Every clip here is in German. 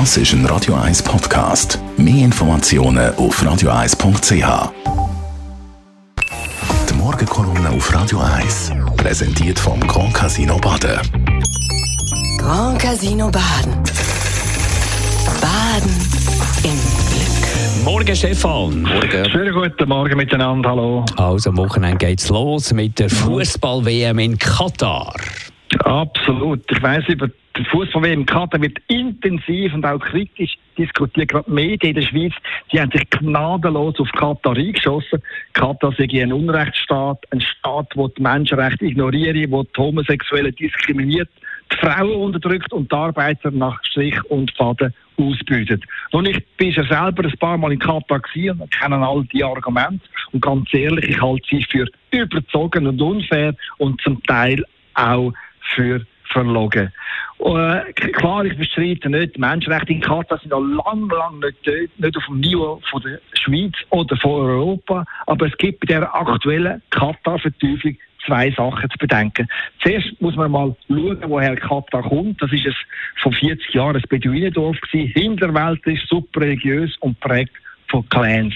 Das ist ein Radio 1 Podcast. Mehr Informationen auf radio1.ch. Die Morgenkolumne auf Radio 1 präsentiert vom Grand Casino Baden. Grand Casino Baden. Baden im Glück. Morgen, Stefan. Morgen. Schönen guten Morgen miteinander, hallo. Also am Wochenende geht's los mit der Fußball-WM in Katar. Absolut. Ich weiss, über die Fußball-WM in Katar wird intensiv und auch kritisch diskutiert. Gerade die Medien in der Schweiz, die haben sich gnadenlos auf Katar eingeschossen. Katar sei ein Unrechtsstaat, ein Staat, der die Menschenrechte ignoriert, der die Homosexuellen diskriminiert, die Frauen unterdrückt und die Arbeiter nach Strich und Faden ausbeutet. Und ich bin ja selber ein paar Mal in Katar gewesen und kenne all die Argumente. Und ganz ehrlich, ich halte sie für überzogen und unfair und zum Teil auch für verlogen. Äh, klar, ich bestreite nicht, die Menschenrechte in Katar sind noch lang, lang nicht, nicht auf dem Niveau von der Schweiz oder von Europa, aber es gibt bei der aktuellen Katar-Verteuflung zwei Sachen zu bedenken. Zuerst muss man mal schauen, woher Katar kommt. Das ist es vor 40 Jahren ein Beduinendorf gewesen, hinterweltlich, subreligiös und prägt von Clans.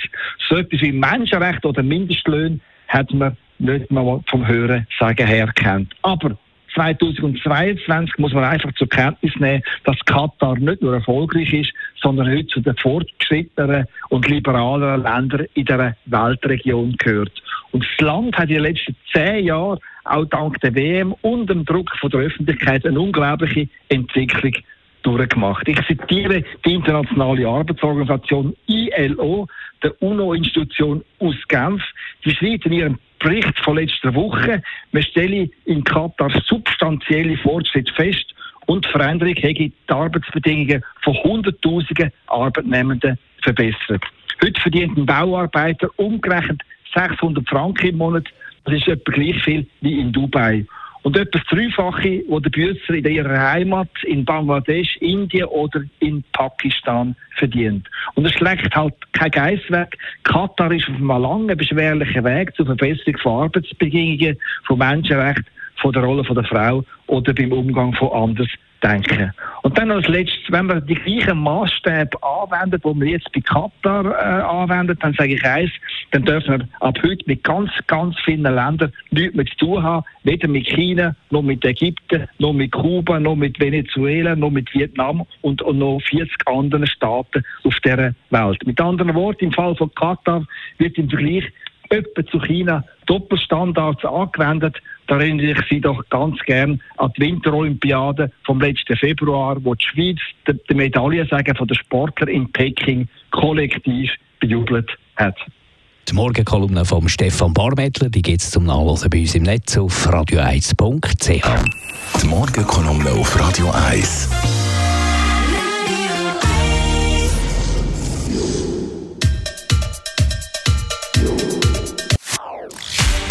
So etwas wie Menschenrechte oder Mindestlöhne hat man nicht mal vom Hören sagen her kennt. Aber 2022 muss man einfach zur Kenntnis nehmen, dass Katar nicht nur erfolgreich ist, sondern heute zu den fortgeschrittenen und liberaleren Ländern in der Weltregion gehört. Und das Land hat in den letzten zehn Jahren auch dank der WM und dem Druck von der Öffentlichkeit eine unglaubliche Entwicklung durchgemacht. Ich zitiere die Internationale Arbeitsorganisation ILO, der UNO-Institution aus Genf. Die schreibt in ihrem Bericht von letzter Woche, man stelle in Katar substanzielle Fortschritte fest und die Veränderung hätte die Arbeitsbedingungen von Hunderttausenden Arbeitnehmenden verbessert. Heute verdient ein Bauarbeiter umgerechnet 600 Franken im Monat. Das ist etwa gleich viel wie in Dubai. Und etwas Dreifache, wo der Büsser in ihrer Heimat, in Bangladesch, Indien oder in Pakistan verdient. Und es schlägt halt kein Geist weg. Katar ist auf einem langen, beschwerlichen Weg zur Verbesserung von Arbeitsbedingungen, von Menschenrechten, von der Rolle der Frau oder beim Umgang von anders denken. Und dann als letztes, wenn wir die gleichen Maßstäbe anwenden, die wir jetzt bei Katar äh, anwenden, dann sage ich eins, dann dürfen wir ab heute mit ganz, ganz vielen Ländern nichts mehr zu tun haben, weder mit China, noch mit Ägypten, noch mit Kuba, noch mit Venezuela, noch mit Vietnam und, und noch 40 anderen Staaten auf dieser Welt. Mit anderen Worten, im Fall von Katar wird im Vergleich etwa zu China Doppelstandards angewendet. Da erinnere ich Sie doch ganz gern an die Winterolympiade vom letzten Februar, wo die Schweiz die, die Medaillensäge von der Sportler in Peking kollektiv bejubelt hat. Die Morgenkolumne von Stefan Barmettler, die gibt es zum Nachlesen bei uns im Netz auf radio1.ch. Die Morgenkolumne auf Radio 1.